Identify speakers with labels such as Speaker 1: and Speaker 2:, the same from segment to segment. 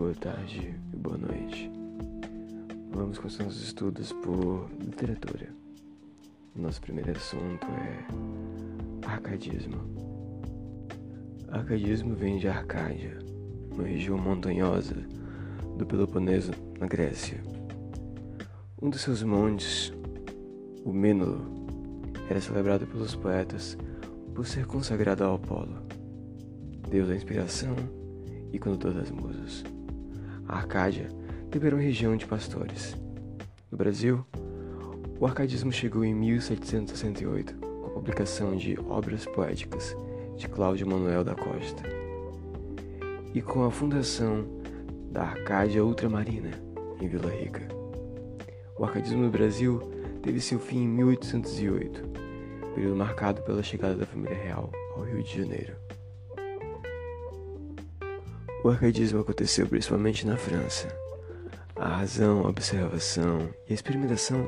Speaker 1: boa tarde e boa noite. Vamos com os nossos estudos por literatura. Nosso primeiro assunto é arcadismo. Arcadismo vem de Arcádia, uma região montanhosa do Peloponeso, na Grécia. Um dos seus montes, o Mênulo, era celebrado pelos poetas por ser consagrado ao Apolo, deus da inspiração e condutor das musas. A Arcádia era uma região de pastores. No Brasil, o arcadismo chegou em 1768 com a publicação de Obras Poéticas de Cláudio Manuel da Costa e com a fundação da Arcádia Ultramarina em Vila Rica. O arcadismo no Brasil teve seu fim em 1808, período marcado pela chegada da família real ao Rio de Janeiro. O arcadismo aconteceu principalmente na França. A razão, a observação e a experimentação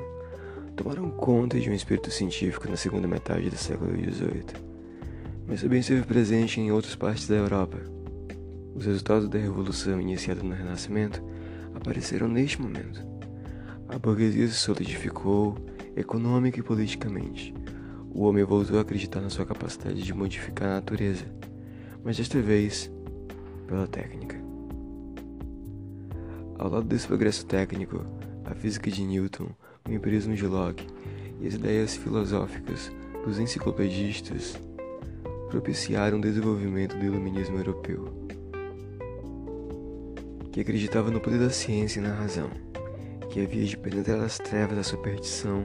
Speaker 1: tomaram conta de um espírito científico na segunda metade do século XVIII, mas também esteve presente em outras partes da Europa. Os resultados da revolução iniciada no Renascimento apareceram neste momento. A burguesia se solidificou econômica e politicamente. O homem voltou a acreditar na sua capacidade de modificar a natureza, mas desta vez pela técnica. Ao lado desse progresso técnico, a física de Newton, o empirismo de Locke e as ideias filosóficas dos enciclopedistas propiciaram o desenvolvimento do iluminismo europeu, que acreditava no poder da ciência e na razão, que havia de penetrar as trevas da superstição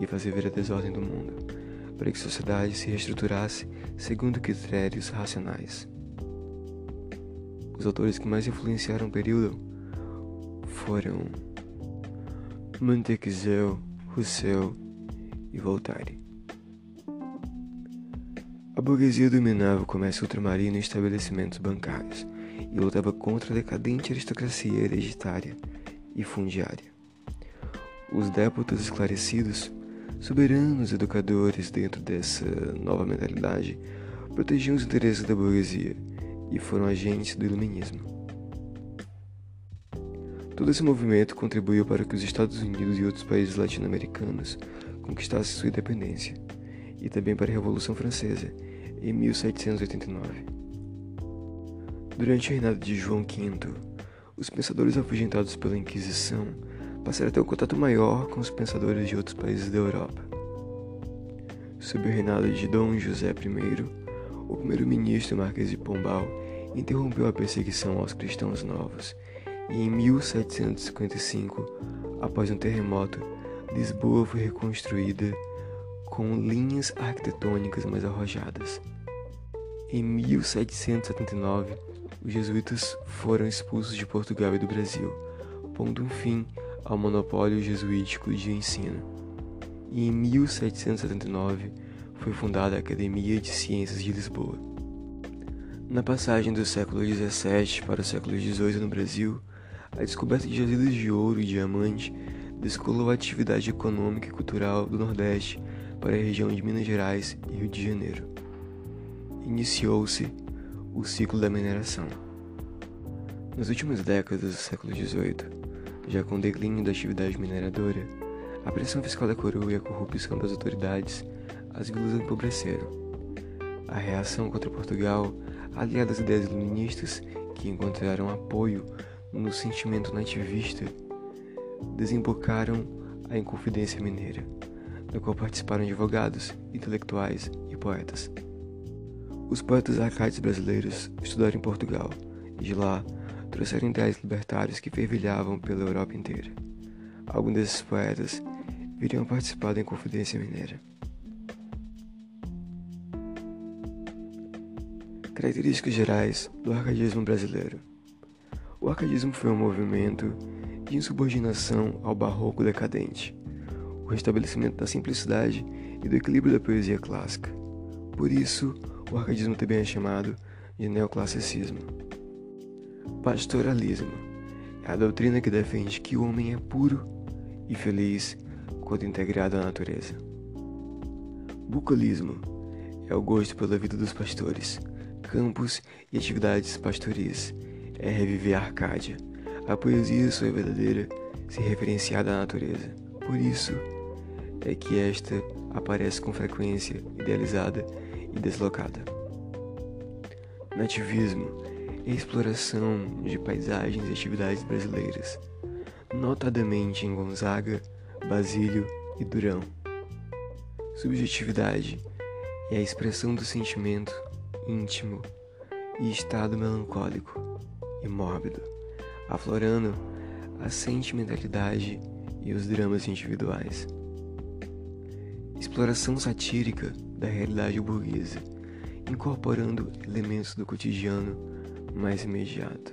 Speaker 1: e fazer ver a desordem do mundo, para que a sociedade se reestruturasse segundo critérios racionais. Os autores que mais influenciaram o período foram Montesquieu, Rousseau e Voltaire. A burguesia dominava o comércio ultramarino e estabelecimentos bancários e lutava contra a decadente aristocracia hereditária e fundiária. Os dépotas esclarecidos, soberanos educadores dentro dessa nova mentalidade, protegiam os interesses da burguesia e foram agentes do iluminismo. Todo esse movimento contribuiu para que os Estados Unidos e outros países latino-americanos conquistassem sua independência, e também para a Revolução Francesa, em 1789. Durante o reinado de João V, os pensadores afugentados pela Inquisição passaram a ter um contato maior com os pensadores de outros países da Europa. Sob o reinado de Dom José I, o primeiro-ministro Marquês de Pombal interrompeu a perseguição aos cristãos novos e em 1755, após um terremoto, Lisboa foi reconstruída com linhas arquitetônicas mais arrojadas. Em 1779, os jesuítas foram expulsos de Portugal e do Brasil, pondo um fim ao monopólio jesuítico de ensino. E em 1779, foi fundada a Academia de Ciências de Lisboa. Na passagem do século XVII para o século XVIII no Brasil, a descoberta de jazidas de ouro e diamante descolou a atividade econômica e cultural do Nordeste para a região de Minas Gerais e Rio de Janeiro. Iniciou-se o ciclo da mineração. Nas últimas décadas do século XVIII, já com o declínio da atividade mineradora, a pressão fiscal da coroa e a corrupção das autoridades as vilas empobreceram. A reação contra Portugal, aliada às ideias iluministas que encontraram apoio no sentimento nativista, desembocaram a Inconfidência Mineira, da qual participaram advogados, intelectuais e poetas. Os poetas arcaides brasileiros estudaram em Portugal e de lá trouxeram ideais libertários que fervilhavam pela Europa inteira. Alguns desses poetas viriam participar da Inconfidência Mineira. Características gerais do arcadismo brasileiro. O arcadismo foi um movimento de insubordinação ao barroco decadente, o restabelecimento da simplicidade e do equilíbrio da poesia clássica. Por isso, o arcadismo também é chamado de neoclassicismo. Pastoralismo é a doutrina que defende que o homem é puro e feliz quando integrado à natureza. Bucolismo é o gosto pela vida dos pastores campos e atividades pastoris, é reviver a Arcádia. A poesia, sua verdadeira, se referenciar da natureza. Por isso é que esta aparece com frequência idealizada e deslocada. Nativismo é a exploração de paisagens e atividades brasileiras, notadamente em Gonzaga, Basílio e Durão. Subjetividade é a expressão do sentimento íntimo e estado melancólico e mórbido, aflorando a sentimentalidade e os dramas individuais. Exploração satírica da realidade burguesa, incorporando elementos do cotidiano mais imediato.